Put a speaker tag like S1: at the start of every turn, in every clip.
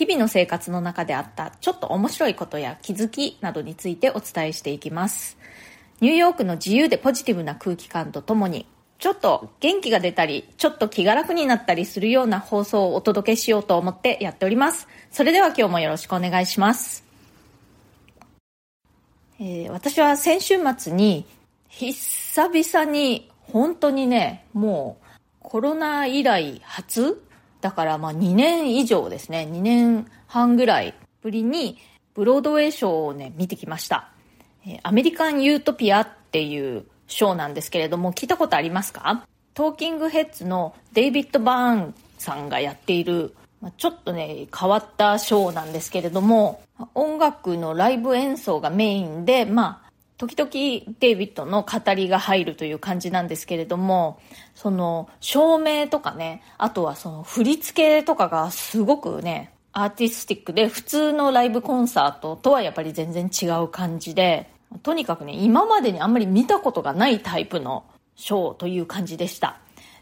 S1: 日々の生活の中であったちょっと面白いことや気づきなどについてお伝えしていきます。ニューヨークの自由でポジティブな空気感とともに、ちょっと元気が出たり、ちょっと気が楽になったりするような放送をお届けしようと思ってやっております。それでは今日もよろしくお願いします。えー私は先週末に久々に本当にね、もうコロナ以来初だからまあ2年以上ですね、2年半ぐらいぶりにブロードウェイショーをね、見てきました。えアメリカン・ユートピアっていうショーなんですけれども、聞いたことありますか？トーキングヘッズのデイビッド・バーンさんがやっている、まちょっとね、変わったショーなんですけれども、音楽のライブ演奏がメインで、まあ、時々デイビッドの語りが入るという感じなんですけれども、その照明とかね、あとはその振り付けとかがすごくね、アーティスティックで普通のライブコンサートとはやっぱり全然違う感じで、とにかくね、今までにあんまり見たことがないタイプのショーという感じでした。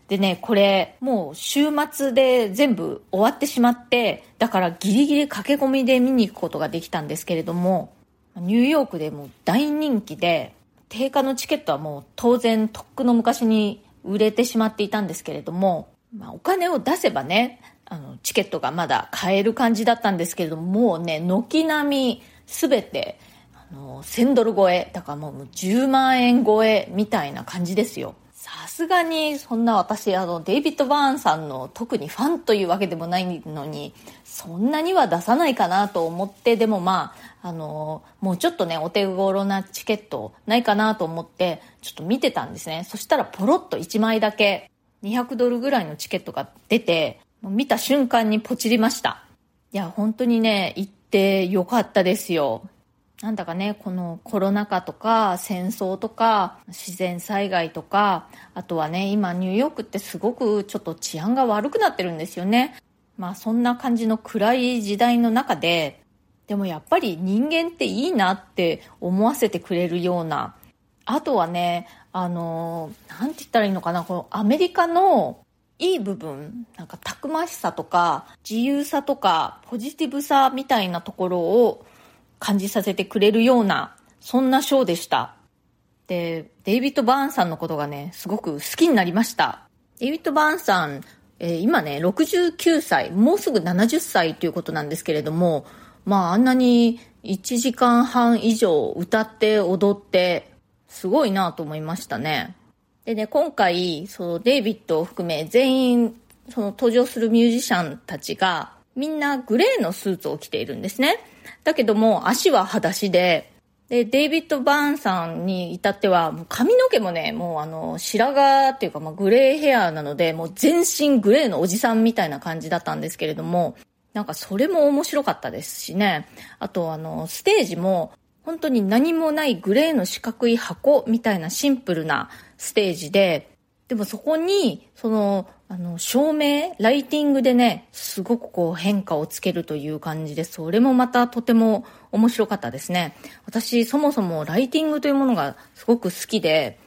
S1: でね、これ、もう週末で全部終わってしまって、だからギリギリ駆け込みで見に行くことができたんですけれども、ニューヨークでも大人気で、定価のチケットはもう当然とっくの昔に売れてしまっていたんですけれども、まあ、お金を出せばね、あの、チケットがまだ買える感じだったんですけれども、もうね、軒並みすべて、あの、1000ドル超え、だからもう10万円超えみたいな感じですよ。さすがにそんな私あのデイビッド・バーンさんの特にファンというわけでもないのにそんなには出さないかなと思ってでもまああのもうちょっとねお手頃なチケットないかなと思ってちょっと見てたんですね。そしたらポロッと1枚だけ200ドルぐらいのチケットが出て見た瞬間にポチりました。いや本当にね行ってよかったですよ。なんだかね、このコロナ禍とか戦争とか自然災害とか、あとはね、今ニューヨークってすごくちょっと治安が悪くなってるんですよね。まあそんな感じの暗い時代の中で、でもやっぱり人間っていいなって思わせてくれるような、あとはね、あの、なんて言ったらいいのかな、このアメリカのいい部分、なんかたくましさとか自由さとかポジティブさみたいなところを感じさせてくれるような、そんなショーでした。で、デイビッド・バーンさんのことがね、すごく好きになりました。デイビッド・バーンさん、えー今ね、69歳、もうすぐ70歳ということなんですけれども、まあ、あんなに1時間半以上歌って踊って、すごいなと思いましたね。でね、今回、そのデイビッドを含め全員、その登場するミュージシャンたちが、みんなグレーのスーツを着ているんですね。だけども、足は裸足で、で、デイビッド・バーンさんに至っては、もう髪の毛もね、もうあの、白髪っていうか、まあ、グレーヘアなので、もう全身グレーのおじさんみたいな感じだったんですけれども、なんかそれも面白かったですしね。あとあの、ステージも、本当に何もないグレーの四角い箱みたいなシンプルなステージで、でもそこに、その、あの、照明、ライティングでね、すごくこう変化をつけるという感じで、それもまたとても面白かったですね。私、そもそもライティングというものがすごく好きで、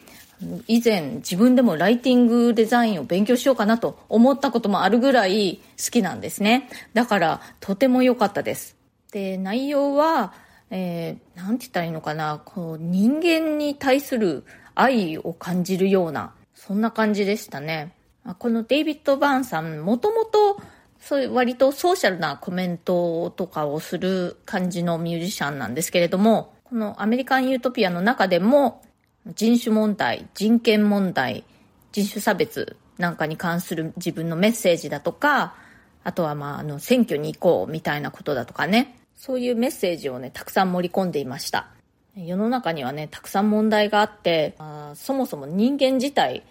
S1: 以前自分でもライティングデザインを勉強しようかなと思ったこともあるぐらい好きなんですね。だから、とても良かったです。で、内容は、えー、なんて言ったらいいのかな、こう、人間に対する愛を感じるような、そんな感じでしたね。このデイビッド・バーンさん、もともと、そういう割とソーシャルなコメントとかをする感じのミュージシャンなんですけれども、このアメリカン・ユートピアの中でも、人種問題、人権問題、人種差別なんかに関する自分のメッセージだとか、あとはまあ、あの、選挙に行こうみたいなことだとかね、そういうメッセージをね、たくさん盛り込んでいました。世の中にはね、たくさん問題があって、あそもそも人間自体、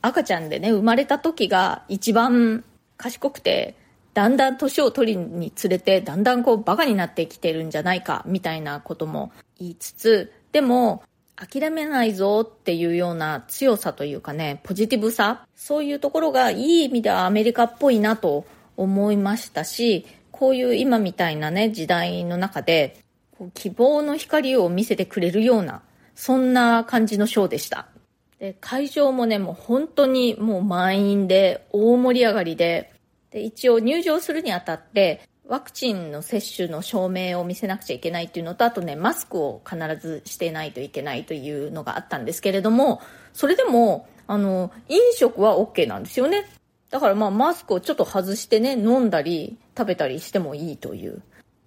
S1: 赤ちゃんでね、生まれた時が一番賢くて、だんだん年を取りにつれて、だんだんこうバカになってきてるんじゃないか、みたいなことも言いつつ、でも、諦めないぞっていうような強さというかね、ポジティブさ、そういうところがいい意味ではアメリカっぽいなと思いましたし、こういう今みたいなね、時代の中で、希望の光を見せてくれるような、そんな感じのショーでした。で、会場もね、もう本当にもう満員で、大盛り上がりで、で、一応入場するにあたって、ワクチンの接種の証明を見せなくちゃいけないっていうのと、あとね、マスクを必ずしてないといけないというのがあったんですけれども、それでも、あの、飲食は OK なんですよね。だからまあマスクをちょっと外してね、飲んだり食べたりしてもいいという。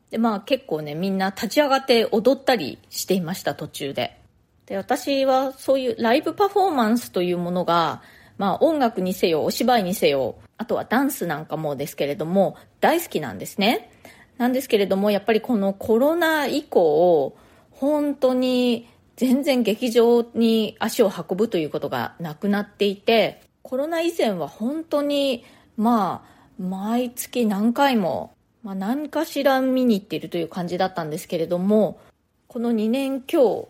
S1: で、まあ結構ね、みんな立ち上がって踊ったりしていました、途中で。で、私はそういうライブパフォーマンスというものが、まあ音楽にせよ、お芝居にせよ、あとはダンスなんかもですけれども、大好きなんですね。なんですけれども、やっぱりこのコロナ以降、本当に全然劇場に足を運ぶということがなくなっていて、コロナ以前は本当に、まあ、毎月何回も、まあ何かしら見に行っているという感じだったんですけれども、この2年今日、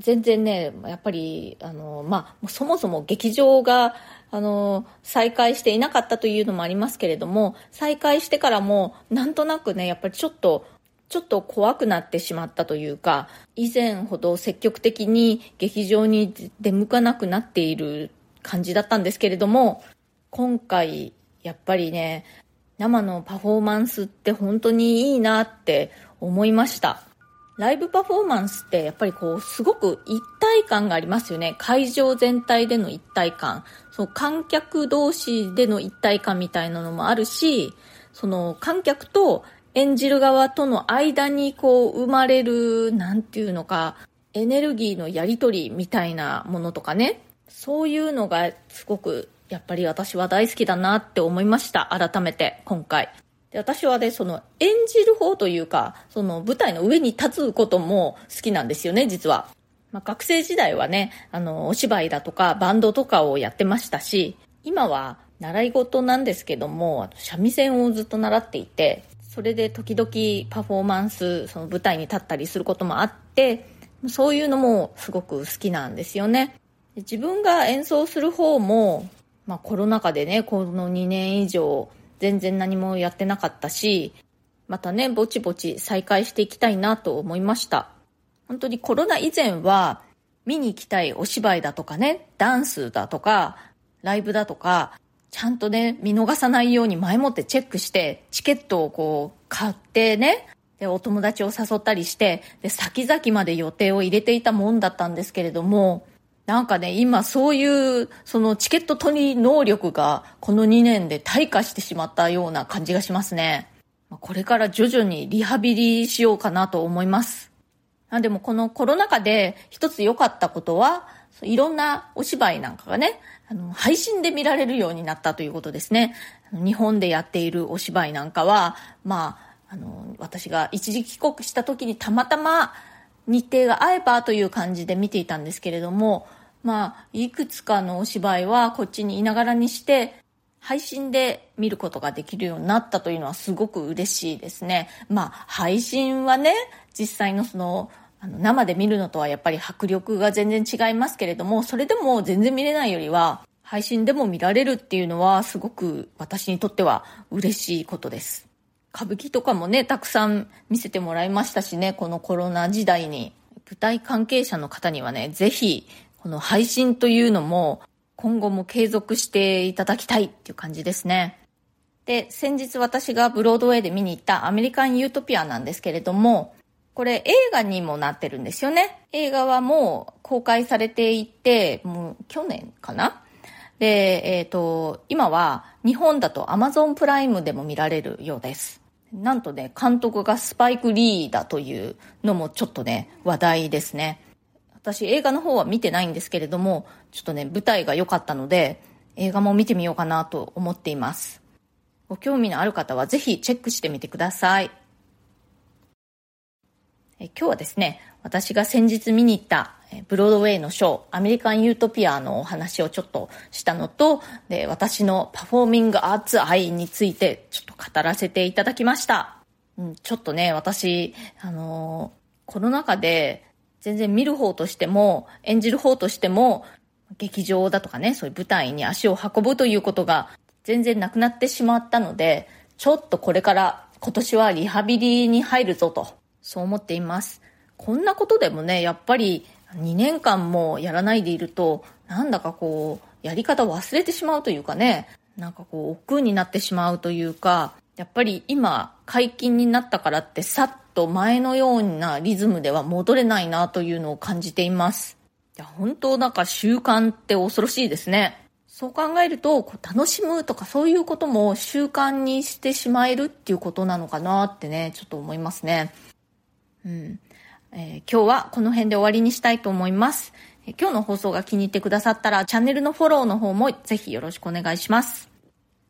S1: 全然ね、やっぱり、あの、まあ、そもそも劇場が、あの、再開していなかったというのもありますけれども、再開してからも、なんとなくね、やっぱりちょっと、ちょっと怖くなってしまったというか、以前ほど積極的に劇場に出向かなくなっている感じだったんですけれども、今回、やっぱりね、生のパフォーマンスって本当にいいなって思いました。ライブパフォーマンスってやっぱりこうすごく一体感がありますよね。会場全体での一体感。その観客同士での一体感みたいなのもあるし、その観客と演じる側との間にこう生まれる、なんていうのか、エネルギーのやり取りみたいなものとかね。そういうのがすごくやっぱり私は大好きだなって思いました。改めて今回。で、私はね、その演じる方というか、その舞台の上に立つことも好きなんですよね、実は。まあ、学生時代はね、あの、お芝居だとかバンドとかをやってましたし、今は習い事なんですけども、三味線をずっと習っていて、それで時々パフォーマンス、その舞台に立ったりすることもあって、そういうのもすごく好きなんですよね。自分が演奏する方も、まあコロナ禍でね、この2年以上全然何もやってなかったし、またね、ぼちぼち再開していきたいなと思いました。本当にコロナ以前は、見に行きたいお芝居だとかね、ダンスだとか、ライブだとか、ちゃんとね、見逃さないように前もってチェックして、チケットをこう、買ってね、で、お友達を誘ったりして、で、先々まで予定を入れていたもんだったんですけれども、なんかね、今そういう、そのチケット取り能力がこの2年で退化してしまったような感じがしますね。これから徐々にリハビリしようかなと思います。でもこのコロナ禍で一つ良かったことは、いろんなお芝居なんかがね、あの、配信で見られるようになったということですね。日本でやっているお芝居なんかは、まあ、あの、私が一時帰国した時にたまたま日程が合えばという感じで見ていたんですけれども、まあ、いくつかのお芝居はこっちにいながらにして、配信で見ることができるようになったというのはすごく嬉しいですね。まあ、配信はね、実際のその、あの生で見るのとはやっぱり迫力が全然違いますけれども、それでも全然見れないよりは、配信でも見られるっていうのはすごく私にとっては嬉しいことです。歌舞伎とかもね、たくさん見せてもらいましたしね、このコロナ時代に。舞台関係者の方にはね、ぜひこの配信というのも今後も継続していただきたいっていう感じですね。で、先日私がブロードウェイで見に行ったアメリカンユートピアなんですけれども、これ映画にもなってるんですよね。映画はもう公開されていて、もう去年かなで、えっ、ー、と、今は日本だとアマゾンプライムでも見られるようです。なんとね、監督がスパイク・リーだというのもちょっとね、話題ですね。私映画の方は見てないんですけれども、ちょっとね、舞台が良かったので、映画も見てみようかなと思っています。ご興味のある方はぜひチェックしてみてください。え今日はですね、私が先日見に行ったブロードウェイのショー、アメリカンユートピアのお話をちょっとしたのと、で、私のパフォーミングアーツ愛についてちょっと語らせていただきました。うん、ちょっとね、私、あのー、コロナ禍で全然見る方としても、演じる方としても、劇場だとかね、そういう舞台に足を運ぶということが全然なくなってしまったので、ちょっとこれから今年はリハビリに入るぞとそう思っています。こんなことでもね、やっぱり2年間もやらないでいると、なんだかこう、やり方忘れてしまうというかね、なんかこう、億劫になってしまうというか、やっぱり今、解禁になったからってさっと前のようなリズムでは戻れないなというのを感じています。いや、本当なんか習慣って恐ろしいですね。そう考えると、こう楽しむとかそういうことも習慣にしてしまえるっていうことなのかなってね、ちょっと思いますね。うん。えー、今日はこの辺で終わりにしたいと思います。え、今日の放送が気に入ってくださったらチャンネルのフォローの方もぜひよろしくお願いします。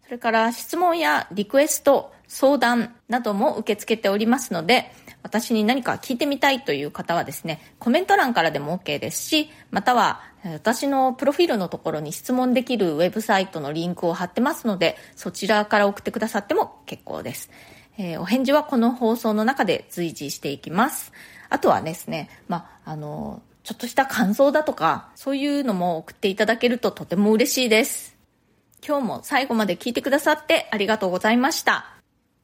S1: それから質問やリクエスト、相談なども受け付けておりますので、私に何か聞いてみたいという方はですね、コメント欄からでも OK ですし、または私のプロフィールのところに質問できるウェブサイトのリンクを貼ってますので、そちらから送ってくださっても結構です。えー、お返事はこの放送の中で随時していきます。あとはですね、まあ、あの、ちょっとした感想だとか、そういうのも送っていただけるととても嬉しいです。今日も最後まで聞いてくださってありがとうございました。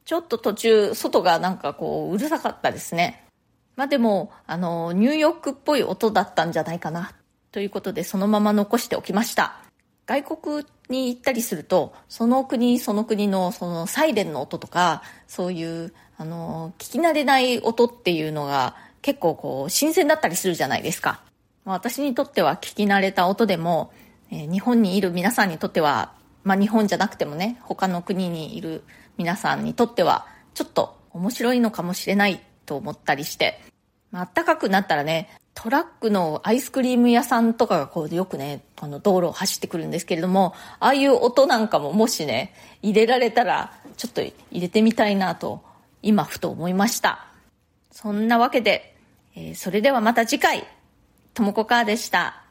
S1: ちょっと途中、外がなんかこう、うるさかったですね。まあでも、あの、ニューヨークっぽい音だったんじゃないかな。ということで、そのまま残しておきました。外国に行ったりすると、その国その国のそのサイレンの音とか、そういう、あの、聞き慣れない音っていうのが結構こう、新鮮だったりするじゃないですか。私にとっては聞き慣れた音でも、えー、日本にいる皆さんにとっては、まあ日本じゃなくてもね、他の国にいる皆さんにとっては、ちょっと面白いのかもしれないと思ったりして、まあ、暖かくなったらね、トラックのアイスクリーム屋さんとかがこうよくね、あの道路を走ってくるんですけれども、ああいう音なんかももしね、入れられたらちょっと入れてみたいなと、今ふと思いました。そんなわけで、えー、それではまた次回、ともこかーでした。